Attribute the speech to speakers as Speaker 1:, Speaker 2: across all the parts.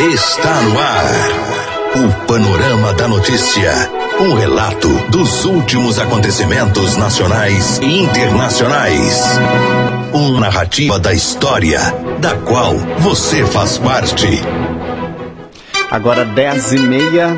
Speaker 1: Está no ar. O Panorama da Notícia. Um relato dos últimos acontecimentos nacionais e internacionais. Uma narrativa da história, da qual você faz parte.
Speaker 2: Agora 10 e meia.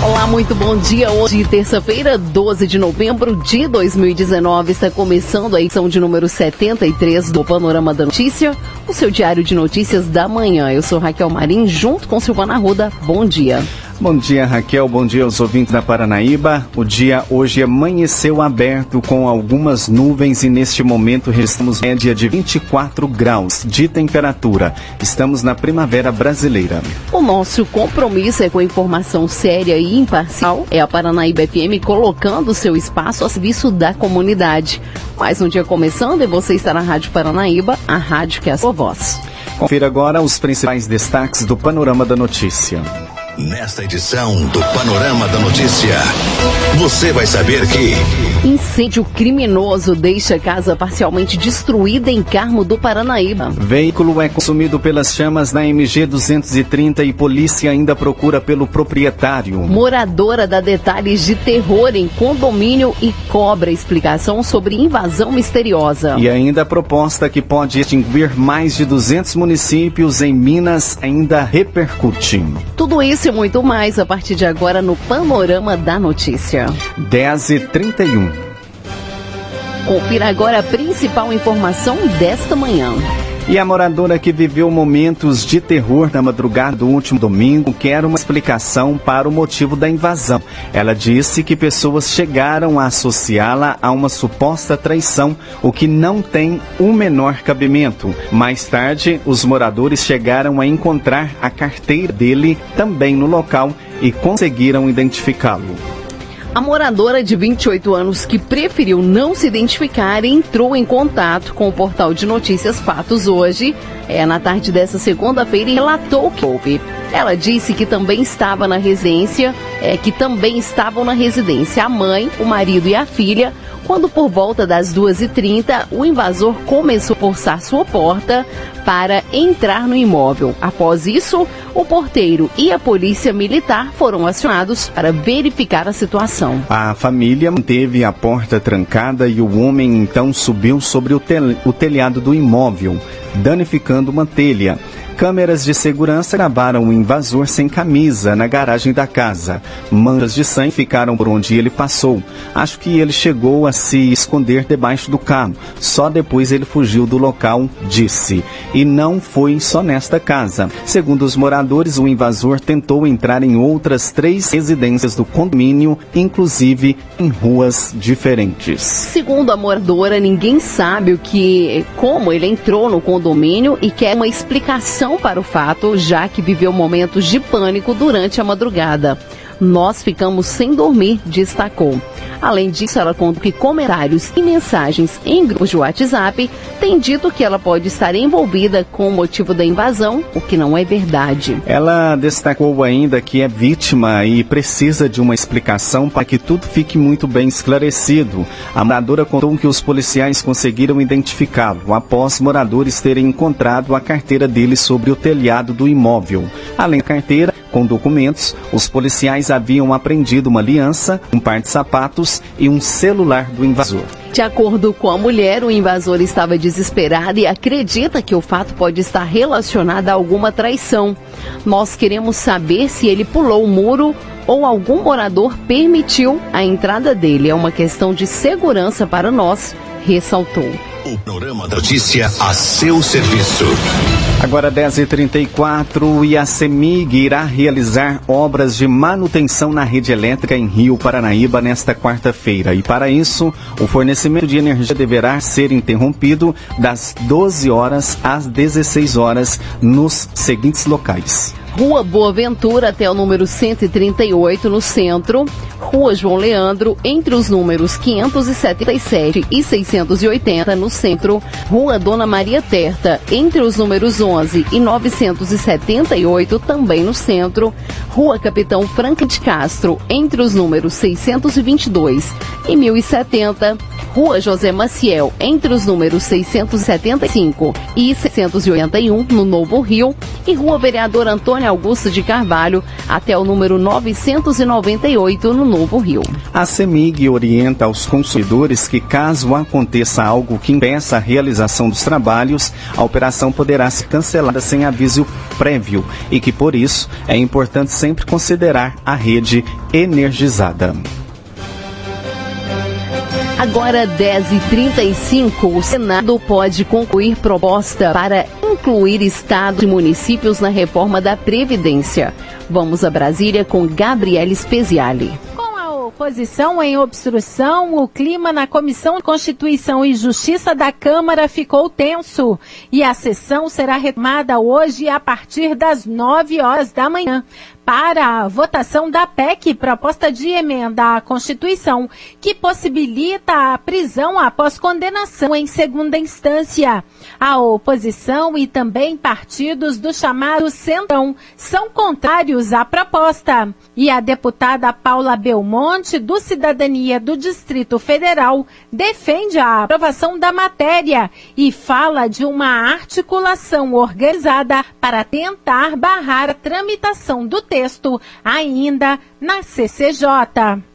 Speaker 3: Olá, muito bom dia. Hoje, terça-feira, 12 de novembro de 2019, está começando a edição de número 73 do Panorama da Notícia, o seu diário de notícias da manhã. Eu sou Raquel Marim, junto com Silvana Ruda. Bom dia.
Speaker 2: Bom dia, Raquel. Bom dia aos ouvintes da Paranaíba. O dia hoje amanheceu aberto com algumas nuvens e neste momento registramos média de 24 graus de temperatura. Estamos na primavera brasileira.
Speaker 3: O nosso compromisso é com informação séria e imparcial. É a Paranaíba FM colocando seu espaço a serviço da comunidade. Mais um dia começando e você está na Rádio Paranaíba, a rádio que é a sua voz.
Speaker 2: Confira agora os principais destaques do Panorama da Notícia.
Speaker 1: Nesta edição do Panorama da Notícia, você vai saber que.
Speaker 3: Incêndio criminoso deixa casa parcialmente destruída em Carmo do Paranaíba.
Speaker 2: Veículo é consumido pelas chamas na MG 230 e polícia ainda procura pelo proprietário.
Speaker 3: Moradora dá detalhes de terror em condomínio e cobra explicação sobre invasão misteriosa.
Speaker 2: E ainda a proposta que pode extinguir mais de 200 municípios em Minas ainda repercute.
Speaker 3: Tudo isso e muito mais a partir de agora no Panorama da Notícia.
Speaker 2: 10 e 31.
Speaker 3: Confira agora a principal informação desta manhã.
Speaker 2: E a moradora que viveu momentos de terror na madrugada do último domingo quer uma explicação para o motivo da invasão. Ela disse que pessoas chegaram a associá-la a uma suposta traição, o que não tem o menor cabimento. Mais tarde, os moradores chegaram a encontrar a carteira dele também no local e conseguiram identificá-lo.
Speaker 3: A moradora de 28 anos que preferiu não se identificar entrou em contato com o portal de notícias Fatos hoje, é na tarde dessa segunda-feira e relatou o que houve. Ela disse que também estava na residência, é que também estavam na residência a mãe, o marido e a filha, quando por volta das 2h30 o invasor começou a forçar sua porta para entrar no imóvel. Após isso, o porteiro e a polícia militar foram acionados para verificar a situação.
Speaker 2: A família manteve a porta trancada e o homem então subiu sobre o, tel o telhado do imóvel, danificando uma telha. Câmeras de segurança gravaram o invasor sem camisa na garagem da casa. Manchas de sangue ficaram por onde ele passou. Acho que ele chegou a se esconder debaixo do carro. Só depois ele fugiu do local, disse. E não foi só nesta casa. Segundo os moradores, o invasor tentou entrar em outras três residências do condomínio, inclusive em ruas diferentes.
Speaker 3: Segundo a moradora, ninguém sabe o que, como ele entrou no condomínio e quer uma explicação para o fato, já que viveu momentos de pânico durante a madrugada. Nós ficamos sem dormir, destacou. Além disso, ela conta que comentários e mensagens em grupos de WhatsApp têm dito que ela pode estar envolvida com o motivo da invasão, o que não é verdade.
Speaker 2: Ela destacou ainda que é vítima e precisa de uma explicação para que tudo fique muito bem esclarecido. A moradora contou que os policiais conseguiram identificá-lo após moradores terem encontrado a carteira dele sobre o telhado do imóvel. Além da carteira, com documentos, os policiais haviam apreendido uma aliança, um par de sapatos e um celular do invasor.
Speaker 3: De acordo com a mulher, o invasor estava desesperado e acredita que o fato pode estar relacionado a alguma traição. Nós queremos saber se ele pulou o muro ou algum morador permitiu a entrada dele. É uma questão de segurança para nós, ressaltou.
Speaker 1: O Panorama da Notícia a seu serviço.
Speaker 2: Agora 10h34 e a CEMIG irá realizar obras de manutenção na rede elétrica em Rio Paranaíba nesta quarta-feira. E para isso, o fornecimento de energia deverá ser interrompido das 12 horas às 16 horas nos seguintes locais.
Speaker 3: Rua Boa Ventura até o número 138 no centro, Rua João Leandro entre os números 577 e 680 no centro, Rua Dona Maria Terta entre os números 11 e 978 também no centro, Rua Capitão Franca de Castro entre os números 622 e 1070, Rua José Maciel entre os números 675 e 681 no Novo Rio e Rua Vereador Antônio Augusto de Carvalho até o número 998 no Novo Rio.
Speaker 2: A CEMIG orienta aos consumidores que caso aconteça algo que impeça a realização dos trabalhos, a operação poderá ser cancelada sem aviso prévio e que por isso é importante sempre considerar a rede energizada.
Speaker 3: Agora 10h35, o Senado pode concluir proposta para incluir estados e municípios na reforma da Previdência. Vamos a Brasília com Gabriela Speziale
Speaker 4: oposição em obstrução, o clima na Comissão Constituição e Justiça da Câmara ficou tenso. E a sessão será retomada hoje a partir das 9 horas da manhã para a votação da PEC, proposta de emenda à Constituição, que possibilita a prisão após condenação em segunda instância. A oposição e também partidos do chamado Centrão são contrários à proposta. E a deputada Paula Belmonte, do Cidadania do Distrito Federal, defende a aprovação da matéria e fala de uma articulação organizada para tentar barrar a tramitação do texto texto ainda na CCJ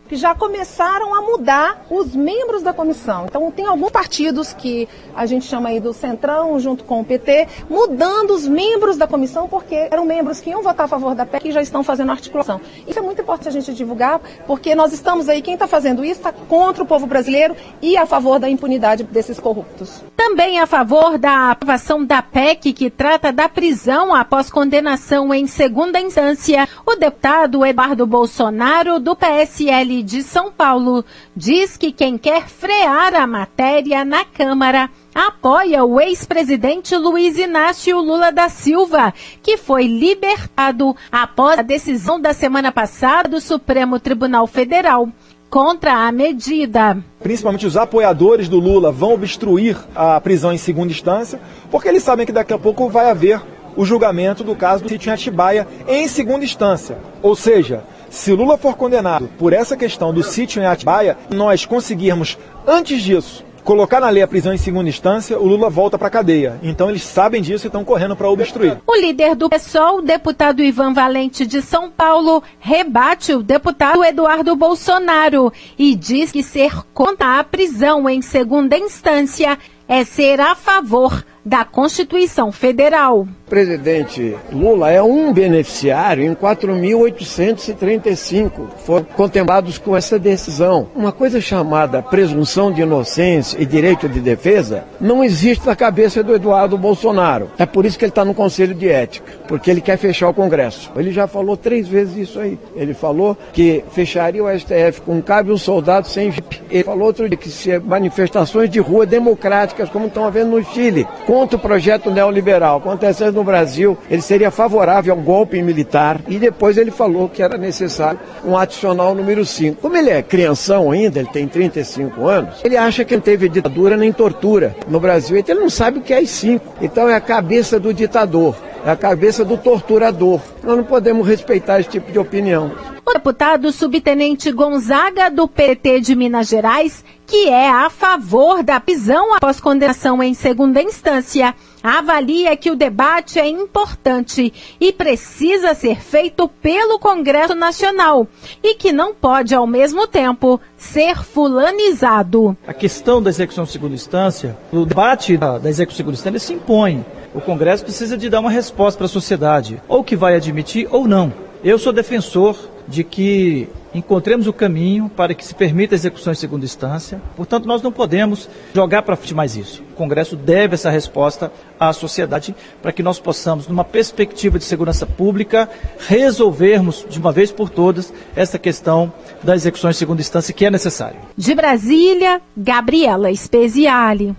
Speaker 5: que já começaram a mudar os membros da comissão. Então, tem alguns partidos que a gente chama aí do Centrão, junto com o PT, mudando os membros da comissão, porque eram membros que iam votar a favor da PEC e já estão fazendo articulação. Isso é muito importante a gente divulgar, porque nós estamos aí, quem está fazendo isso está contra o povo brasileiro e a favor da impunidade desses corruptos.
Speaker 4: Também a favor da aprovação da PEC, que trata da prisão após condenação em segunda instância, o deputado Eduardo Bolsonaro, do PSL de São Paulo diz que quem quer frear a matéria na Câmara apoia o ex-presidente Luiz Inácio Lula da Silva, que foi libertado após a decisão da semana passada do Supremo Tribunal Federal contra a medida.
Speaker 6: Principalmente os apoiadores do Lula vão obstruir a prisão em segunda instância, porque eles sabem que daqui a pouco vai haver o julgamento do caso do sítio em Atibaia em segunda instância. Ou seja, se Lula for condenado por essa questão do sítio em Atibaia, nós conseguirmos, antes disso, colocar na lei a prisão em segunda instância, o Lula volta para a cadeia. Então eles sabem disso e estão correndo para obstruir.
Speaker 4: O líder do PSOL, deputado Ivan Valente de São Paulo, rebate o deputado Eduardo Bolsonaro e diz que ser contra a prisão em segunda instância é ser a favor da Constituição Federal.
Speaker 7: Presidente Lula é um beneficiário em 4.835 foram contemplados com essa decisão. Uma coisa chamada presunção de inocência e direito de defesa não existe na cabeça do Eduardo Bolsonaro. É por isso que ele está no Conselho de Ética, porque ele quer fechar o Congresso. Ele já falou três vezes isso aí. Ele falou que fecharia o STF com cabe um soldado sem jipe. Ele falou outro dia que se manifestações de rua democráticas, como estão havendo no Chile, contra o projeto neoliberal acontecendo no Brasil, ele seria favorável ao golpe militar e depois ele falou que era necessário um adicional número 5. Como ele é crianção ainda, ele tem 35 anos, ele acha que não teve ditadura nem tortura no Brasil, então ele não sabe o que é as 5. Então é a cabeça do ditador, é a cabeça do torturador. Nós não podemos respeitar esse tipo de opinião.
Speaker 4: O deputado subtenente Gonzaga, do PT de Minas Gerais, que é a favor da prisão após condenação em segunda instância, avalia que o debate é importante e precisa ser feito pelo Congresso Nacional e que não pode, ao mesmo tempo, ser fulanizado.
Speaker 8: A questão da execução em segunda instância, o debate da, da execução em segunda instância se impõe. O Congresso precisa de dar uma resposta para a sociedade, ou que vai admitir ou não. Eu sou defensor de que encontremos o caminho para que se permita a execução em segunda instância. Portanto, nós não podemos jogar para frente mais isso. O Congresso deve essa resposta à sociedade para que nós possamos, numa perspectiva de segurança pública, resolvermos de uma vez por todas essa questão da execução em segunda instância que é necessário.
Speaker 4: De Brasília, Gabriela Speziale.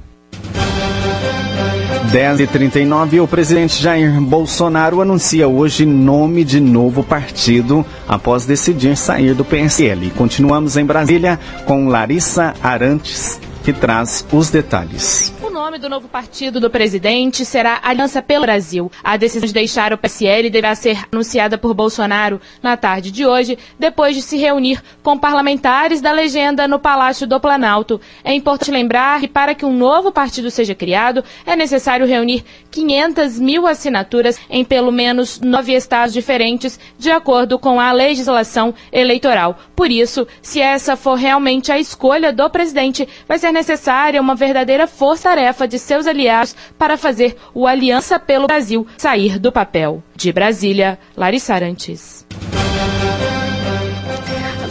Speaker 2: 10 e 39 o presidente Jair Bolsonaro anuncia hoje nome de novo partido após decidir sair do PSL. Continuamos em Brasília com Larissa Arantes, que traz os detalhes
Speaker 9: nome do novo partido do presidente será Aliança pelo Brasil. A decisão de deixar o PSL deverá ser anunciada por Bolsonaro na tarde de hoje, depois de se reunir com parlamentares da legenda no Palácio do Planalto. É importante lembrar que para que um novo partido seja criado, é necessário reunir 500 mil assinaturas em pelo menos nove estados diferentes, de acordo com a legislação eleitoral. Por isso, se essa for realmente a escolha do presidente, vai ser necessária uma verdadeira força-tarefa de seus aliados para fazer o Aliança pelo Brasil sair do papel. De Brasília, Larissa Arantes.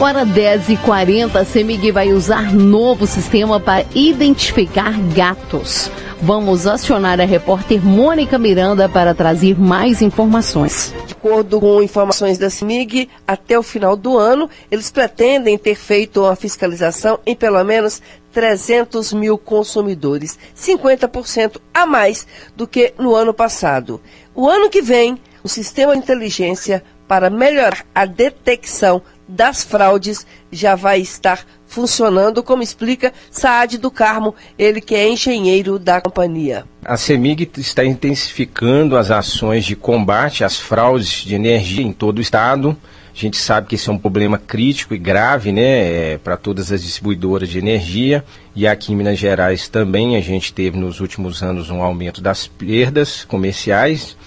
Speaker 3: Agora 10h40, a CEMIG vai usar novo sistema para identificar gatos. Vamos acionar a repórter Mônica Miranda para trazer mais informações.
Speaker 10: De acordo com informações da CIMIG, até o final do ano, eles pretendem ter feito uma fiscalização em pelo menos 300 mil consumidores, 50% a mais do que no ano passado. O ano que vem, o sistema de inteligência para melhorar a detecção das fraudes já vai estar funcionando, como explica Saad do Carmo, ele que é engenheiro da companhia.
Speaker 11: A CEMIG está intensificando as ações de combate às fraudes de energia em todo o estado. A gente sabe que esse é um problema crítico e grave né, é, para todas as distribuidoras de energia. E aqui em Minas Gerais também a gente teve nos últimos anos um aumento das perdas comerciais.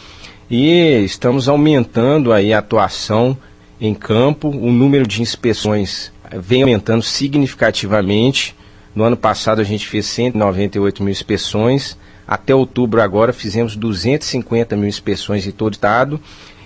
Speaker 11: E estamos aumentando aí a atuação em campo, o número de inspeções vem aumentando significativamente. No ano passado a gente fez 198 mil inspeções, até outubro agora fizemos 250 mil inspeções em todo o estado.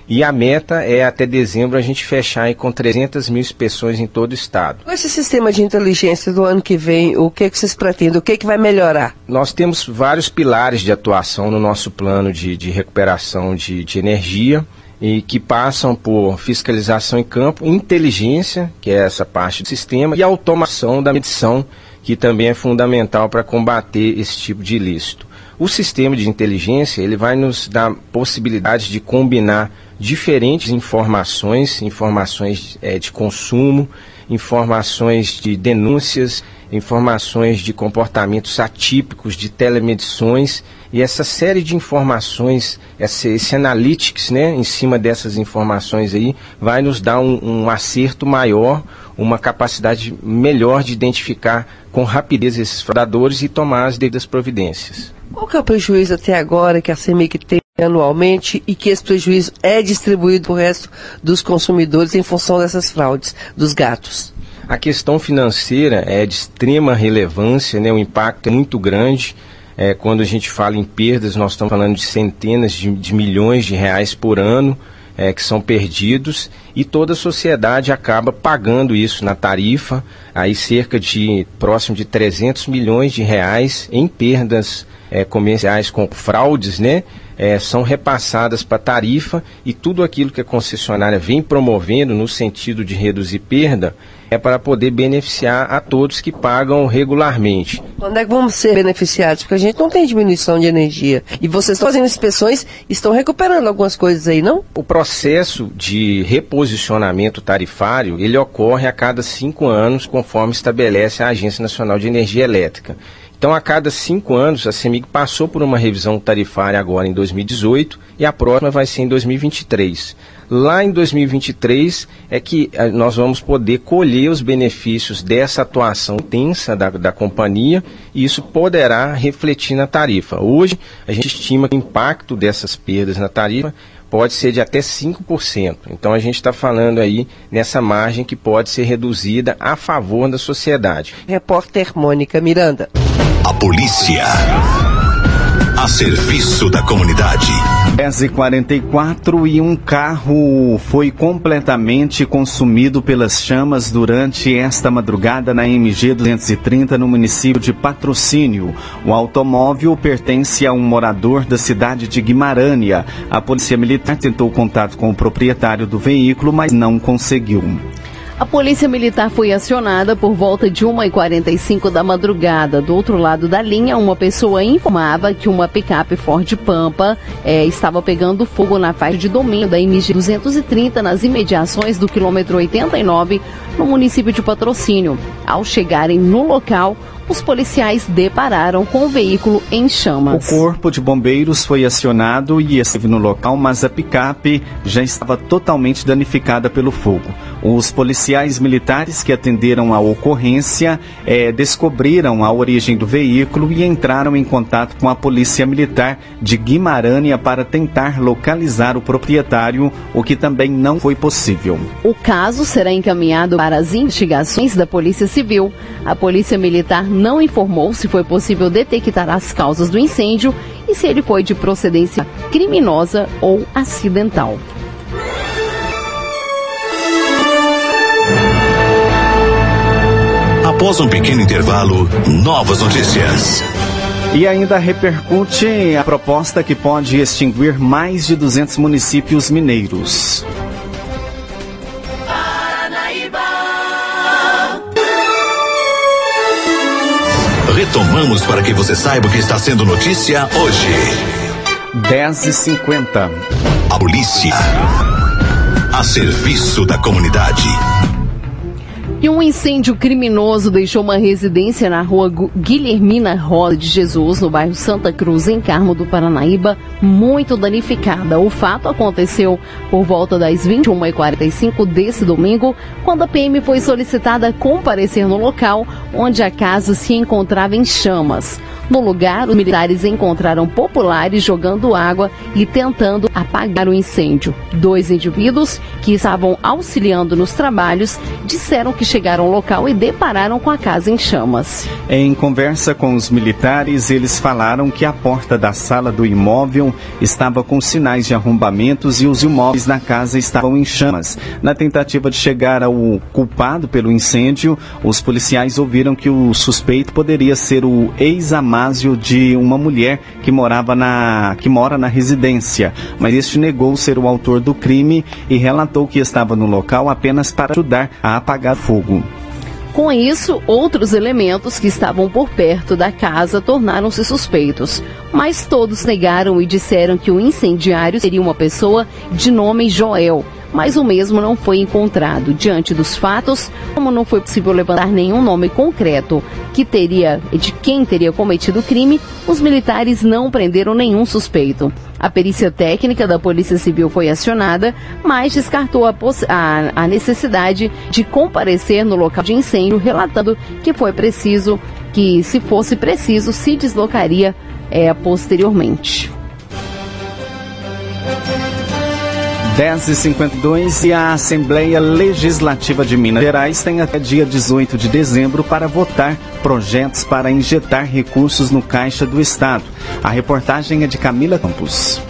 Speaker 11: E a meta é até dezembro a gente fechar com 300 mil inspeções em todo o estado.
Speaker 10: Com esse sistema de inteligência do ano que vem, o que, que vocês pretendem? O que, que vai melhorar?
Speaker 11: Nós temos vários pilares de atuação no nosso plano de, de recuperação de, de energia e que passam por fiscalização em campo, inteligência, que é essa parte do sistema, e automação da medição, que também é fundamental para combater esse tipo de ilícito. O sistema de inteligência ele vai nos dar possibilidade de combinar diferentes informações, informações é, de consumo, informações de denúncias, informações de comportamentos atípicos, de telemedições e essa série de informações, esse, esse analytics, né, em cima dessas informações aí, vai nos dar um, um acerto maior, uma capacidade melhor de identificar com rapidez esses fraudadores e tomar as devidas providências.
Speaker 10: Qual que é o prejuízo até agora que a CEMIC tem anualmente e que esse prejuízo é distribuído para o resto dos consumidores em função dessas fraudes dos gatos?
Speaker 11: A questão financeira é de extrema relevância, né? o impacto é muito grande. É, quando a gente fala em perdas, nós estamos falando de centenas de, de milhões de reais por ano é, que são perdidos e toda a sociedade acaba pagando isso na tarifa, aí cerca de próximo de 300 milhões de reais em perdas é, comerciais com fraudes, né? É, são repassadas para tarifa e tudo aquilo que a concessionária vem promovendo no sentido de reduzir perda é para poder beneficiar a todos que pagam regularmente.
Speaker 10: Quando é que vamos ser beneficiados? Porque a gente não tem diminuição de energia. E vocês estão fazendo inspeções, estão recuperando algumas coisas aí, não?
Speaker 11: O processo de reposicionamento tarifário, ele ocorre a cada cinco anos, conforme estabelece a Agência Nacional de Energia Elétrica. Então, a cada cinco anos, a CEMIG passou por uma revisão tarifária agora em 2018 e a próxima vai ser em 2023. Lá em 2023 é que eh, nós vamos poder colher os benefícios dessa atuação intensa da, da companhia e isso poderá refletir na tarifa. Hoje, a gente estima que o impacto dessas perdas na tarifa pode ser de até 5%. Então a gente está falando aí nessa margem que pode ser reduzida a favor da sociedade.
Speaker 10: Repórter Mônica Miranda.
Speaker 1: A polícia serviço da comunidade.
Speaker 2: 10h44 e um carro foi completamente consumido pelas chamas durante esta madrugada na MG 230 no município de Patrocínio. O automóvel pertence a um morador da cidade de Guimarães. A Polícia Militar tentou contato com o proprietário do veículo, mas não conseguiu.
Speaker 3: A polícia militar foi acionada por volta de 1h45 da madrugada. Do outro lado da linha, uma pessoa informava que uma picape Ford Pampa eh, estava pegando fogo na faixa de domínio da MG 230 nas imediações do quilômetro 89, no município de Patrocínio. Ao chegarem no local, os policiais depararam com o veículo em chamas.
Speaker 2: O corpo de bombeiros foi acionado e esteve no local, mas a picape já estava totalmente danificada pelo fogo. Os policiais militares que atenderam a ocorrência eh, descobriram a origem do veículo e entraram em contato com a Polícia Militar de Guimarães para tentar localizar o proprietário, o que também não foi possível.
Speaker 3: O caso será encaminhado para as investigações da Polícia Civil. A Polícia Militar não informou se foi possível detectar as causas do incêndio e se ele foi de procedência criminosa ou acidental.
Speaker 1: Após um pequeno intervalo, novas notícias.
Speaker 2: E ainda repercute a proposta que pode extinguir mais de 200 municípios mineiros.
Speaker 1: Retomamos para que você saiba o que está sendo notícia hoje.
Speaker 2: 10h50.
Speaker 1: A polícia. A serviço da comunidade.
Speaker 3: E um incêndio criminoso deixou uma residência na rua Guilhermina Rosa de Jesus, no bairro Santa Cruz, em Carmo do Paranaíba, muito danificada. O fato aconteceu por volta das 21h45 desse domingo, quando a PM foi solicitada a comparecer no local onde a casa se encontrava em chamas. No lugar, os militares encontraram populares jogando água e tentando apagar o incêndio. Dois indivíduos que estavam auxiliando nos trabalhos disseram que chegaram ao local e depararam com a casa em chamas.
Speaker 2: Em conversa com os militares, eles falaram que a porta da sala do imóvel estava com sinais de arrombamentos e os imóveis na casa estavam em chamas. Na tentativa de chegar ao culpado pelo incêndio, os policiais ouviram que o suspeito poderia ser o ex-amado de uma mulher que morava na que mora na residência, mas este negou ser o autor do crime e relatou que estava no local apenas para ajudar a apagar fogo.
Speaker 3: Com isso, outros elementos que estavam por perto da casa tornaram-se suspeitos, mas todos negaram e disseram que o incendiário seria uma pessoa de nome Joel, mas o mesmo não foi encontrado. Diante dos fatos, como não foi possível levantar nenhum nome concreto que teria de quem teria cometido o crime, os militares não prenderam nenhum suspeito. A perícia técnica da Polícia Civil foi acionada, mas descartou a, a, a necessidade de comparecer no local de incêndio, relatando que foi preciso, que se fosse preciso, se deslocaria é, posteriormente.
Speaker 2: 10h52 e a Assembleia Legislativa de Minas Gerais tem até dia 18 de dezembro para votar projetos para injetar recursos no Caixa do Estado. A reportagem é de Camila Campos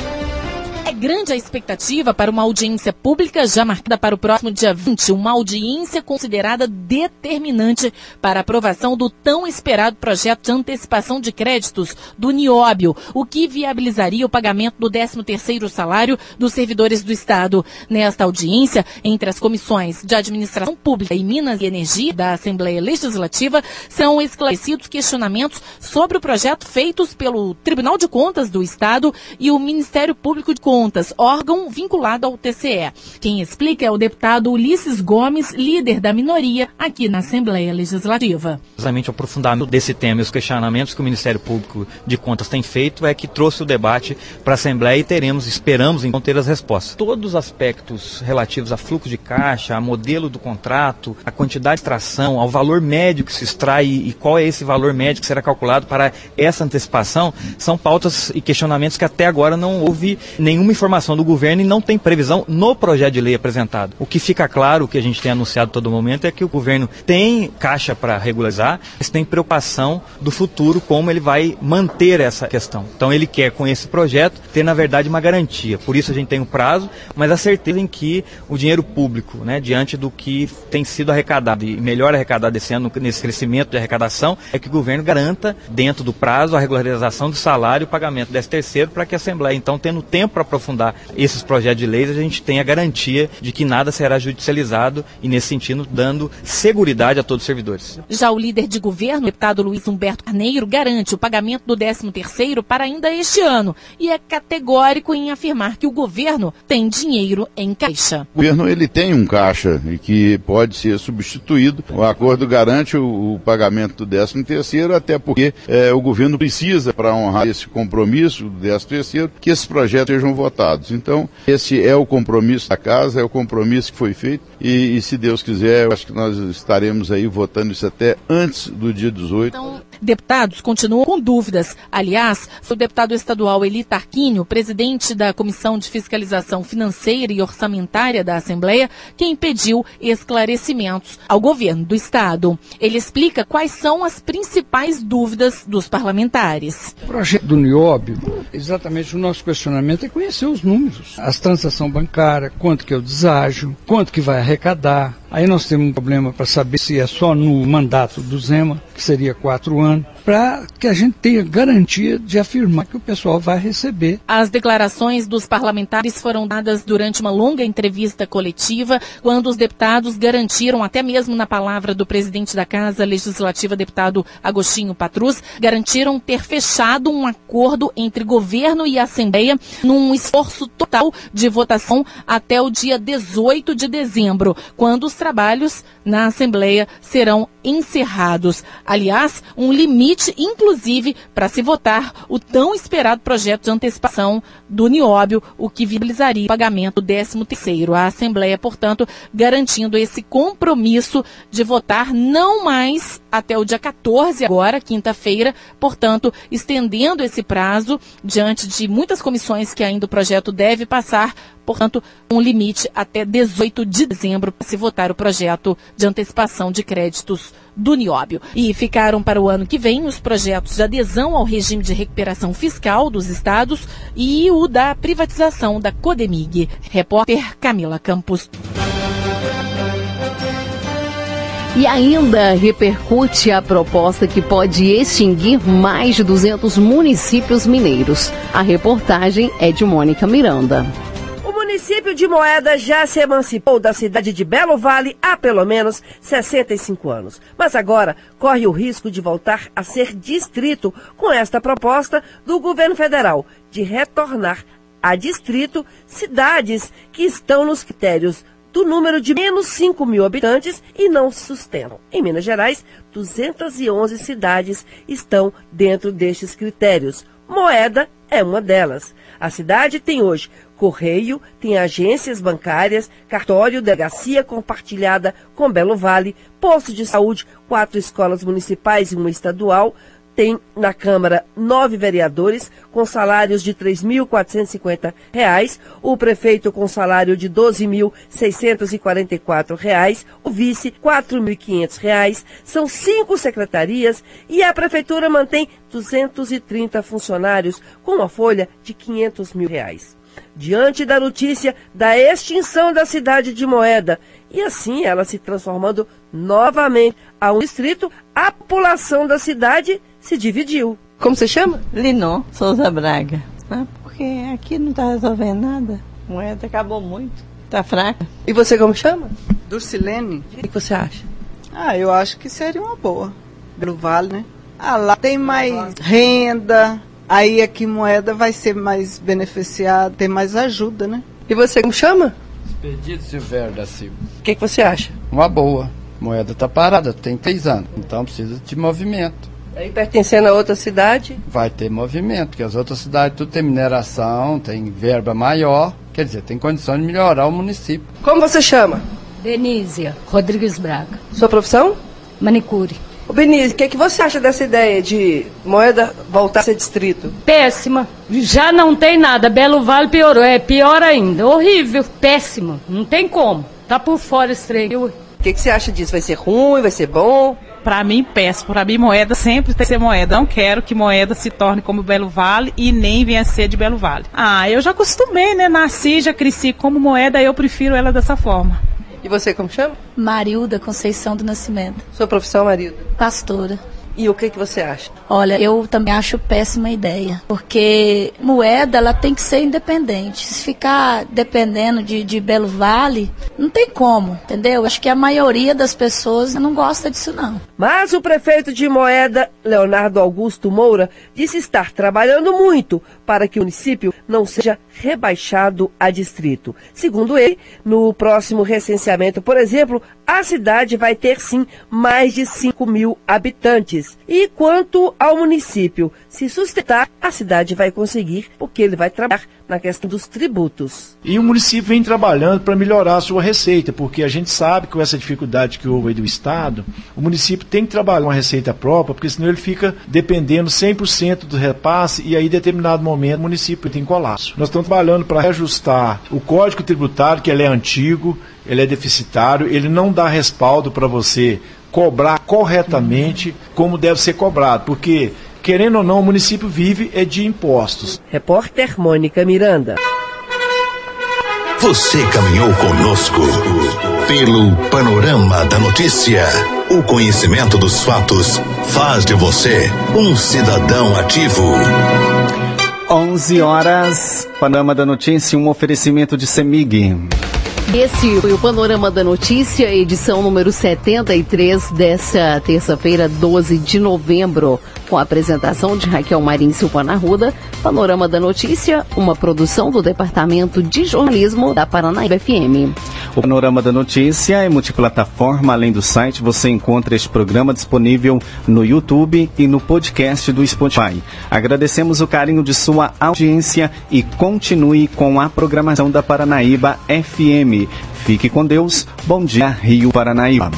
Speaker 12: grande a expectativa para uma audiência pública já marcada para o próximo dia 20, uma audiência considerada determinante para a aprovação do tão esperado projeto de antecipação de créditos do Nióbio, o que viabilizaria o pagamento do 13º salário dos servidores do Estado. Nesta audiência, entre as comissões de Administração Pública e Minas e Energia da Assembleia Legislativa, são esclarecidos questionamentos sobre o projeto feitos pelo Tribunal de Contas do Estado e o Ministério Público de Contas Contas, órgão vinculado ao TCE. Quem explica é o deputado Ulisses Gomes, líder da minoria aqui na Assembleia Legislativa.
Speaker 13: Exatamente o aprofundamento desse tema e os questionamentos que o Ministério Público de Contas tem feito é que trouxe o debate para a Assembleia e teremos, esperamos então ter as respostas. Todos os aspectos relativos a fluxo de caixa, a modelo do contrato, a quantidade de extração, ao valor médio que se extrai e qual é esse valor médio que será calculado para essa antecipação, são pautas e questionamentos que até agora não houve nenhuma informação do governo e não tem previsão no projeto de lei apresentado. O que fica claro, o que a gente tem anunciado todo momento, é que o governo tem caixa para regularizar, mas tem preocupação do futuro, como ele vai manter essa questão. Então ele quer, com esse projeto, ter, na verdade, uma garantia. Por isso a gente tem um prazo, mas a certeza em que o dinheiro público, né, diante do que tem sido arrecadado e melhor arrecadado esse ano, nesse crescimento de arrecadação, é que o governo garanta, dentro do prazo, a regularização do salário e o pagamento desse terceiro, para que a Assembleia, então, tendo tempo para aprofundar aprofundar esses projetos de leis, a gente tem a garantia de que nada será judicializado e, nesse sentido, dando segurança a todos os servidores.
Speaker 12: Já o líder de governo, o deputado Luiz Humberto Carneiro, garante o pagamento do 13º para ainda este ano e é categórico em afirmar que o governo tem dinheiro em caixa.
Speaker 14: O governo ele tem um caixa e que pode ser substituído. O acordo garante o, o pagamento do 13º, até porque é, o governo precisa, para honrar esse compromisso do 13º, que esses projetos sejam votados. Então, esse é o compromisso da casa, é o compromisso que foi feito e, e se Deus quiser, eu acho que nós estaremos aí votando isso até antes do dia 18.
Speaker 12: Então, deputados continuam com dúvidas. Aliás, foi o deputado estadual Eli Tarquinho, presidente da Comissão de Fiscalização Financeira e Orçamentária da Assembleia, quem pediu esclarecimentos ao governo do estado. Ele explica quais são as principais dúvidas dos parlamentares.
Speaker 15: O projeto do Nióbio, exatamente o nosso questionamento é conhecer os números. As transações bancárias, quanto que é o deságio, quanto que vai arrecadar. Aí nós temos um problema para saber se é só no mandato do Zema, que seria quatro anos, on para que a gente tenha garantia de afirmar que o pessoal vai receber.
Speaker 12: As declarações dos parlamentares foram dadas durante uma longa entrevista coletiva, quando os deputados garantiram, até mesmo na palavra do presidente da Casa Legislativa, deputado Agostinho Patrus, garantiram ter fechado um acordo entre governo e Assembleia num esforço total de votação até o dia 18 de dezembro, quando os trabalhos na Assembleia serão encerrados. Aliás, um limite, inclusive, para se votar o tão esperado projeto de antecipação do Nióbio, o que viabilizaria o pagamento do 13º. A Assembleia, portanto, garantindo esse compromisso de votar não mais até o dia 14, agora, quinta-feira, portanto, estendendo esse prazo diante de muitas comissões que ainda o projeto deve passar portanto, um limite até 18 de dezembro para se votar o projeto de antecipação de créditos do Nióbio. E ficaram para o ano que vem os projetos de adesão ao regime de recuperação fiscal dos estados e o da privatização da Codemig. Repórter Camila Campos.
Speaker 3: E ainda repercute a proposta que pode extinguir mais de 200 municípios mineiros. A reportagem é de Mônica Miranda.
Speaker 10: Município de Moeda já se emancipou da cidade de Belo Vale há pelo menos 65 anos. Mas agora corre o risco de voltar a ser distrito com esta proposta do governo federal de retornar a distrito cidades que estão nos critérios do número de menos 5 mil habitantes e não se sustentam. Em Minas Gerais, 211 cidades estão dentro destes critérios. Moeda é uma delas. A cidade tem hoje correio, tem agências bancárias, cartório, delegacia compartilhada com Belo Vale, posto de saúde, quatro escolas municipais e uma estadual, tem na Câmara nove vereadores com salários de R$ 3.450, o prefeito com salário de R$ 12.644, o vice R$ 4.500, são cinco secretarias e a prefeitura mantém 230 funcionários com uma folha de 500 mil reais. Diante da notícia da extinção da cidade de Moeda e assim ela se transformando novamente a um distrito, a população da cidade se dividiu. Como você chama?
Speaker 16: Linon Souza Braga. Ah, porque aqui não está resolvendo nada. A moeda acabou muito. Está fraca.
Speaker 10: E você como chama?
Speaker 17: Durcilene.
Speaker 10: O que você acha?
Speaker 17: Ah, eu acho que seria uma boa. Pelo Vale, né? Ah, lá tem mais renda. Aí aqui moeda vai ser mais beneficiada, tem mais ajuda, né?
Speaker 10: E você como chama?
Speaker 18: Expedito Silvério da Silva.
Speaker 10: O que, que você acha?
Speaker 18: Uma boa. A moeda está parada, tem três anos. Então precisa de movimento.
Speaker 10: Aí pertencendo a outra cidade?
Speaker 18: Vai ter movimento, porque as outras cidades tudo tem mineração, tem verba maior, quer dizer, tem condição de melhorar o município.
Speaker 10: Como você chama?
Speaker 19: Benízia Rodrigues Braga.
Speaker 10: Sua profissão?
Speaker 19: Manicure.
Speaker 10: Ô Benízia, o que, que você acha dessa ideia de moeda voltar a ser distrito?
Speaker 19: Péssima. Já não tem nada. Belo Vale piorou. É pior ainda. Horrível. Péssima. Não tem como. Tá por fora esse trem.
Speaker 10: O que, que você acha disso? Vai ser ruim? Vai ser bom?
Speaker 20: Para mim, péssimo. Para mim, moeda sempre tem que ser moeda. Não quero que moeda se torne como Belo Vale e nem venha a ser de Belo Vale. Ah, eu já acostumei, né? Nasci, já cresci como moeda, eu prefiro ela dessa forma.
Speaker 10: E você como chama?
Speaker 19: Marilda Conceição do Nascimento.
Speaker 10: Sua profissão, Marilda?
Speaker 19: Pastora.
Speaker 10: E o que, que você acha?
Speaker 21: Olha, eu também acho péssima ideia, porque moeda ela tem que ser independente. Se ficar dependendo de, de Belo Vale, não tem como, entendeu? Acho que a maioria das pessoas não gosta disso não.
Speaker 10: Mas o prefeito de Moeda, Leonardo Augusto Moura, disse estar trabalhando muito para que o município não seja rebaixado a distrito. Segundo ele, no próximo recenseamento, por exemplo, a cidade vai ter sim mais de 5 mil habitantes. E quanto ao município se sustentar, a cidade vai conseguir, porque ele vai trabalhar na questão dos tributos.
Speaker 22: E o município vem trabalhando para melhorar a sua receita, porque a gente sabe que com essa dificuldade que houve aí do Estado, o município tem que trabalhar uma receita própria, porque senão ele fica dependendo 100% do repasse e aí, em determinado momento, o município tem colapso. Nós estamos trabalhando para reajustar o Código Tributário, que ele é antigo, ele é deficitário, ele não dá respaldo para você cobrar corretamente como deve ser cobrado, porque querendo ou não, o município vive é de impostos.
Speaker 10: Repórter Mônica Miranda.
Speaker 1: Você caminhou conosco pelo panorama da notícia. O conhecimento dos fatos faz de você um cidadão ativo.
Speaker 2: 11 horas, Panorama da Notícia, um oferecimento de Semig.
Speaker 3: Esse foi o Panorama da Notícia, edição número 73 dessa terça-feira, 12 de novembro, com a apresentação de Raquel Marim Silvana Arruda. Panorama da Notícia, uma produção do Departamento de Jornalismo da Paranaíba FM.
Speaker 2: O Panorama da Notícia é multiplataforma. Além do site, você encontra este programa disponível no YouTube e no podcast do Spotify. Agradecemos o carinho de sua audiência e continue com a programação da Paranaíba FM. Fique com Deus. Bom dia, Rio Paranaíba.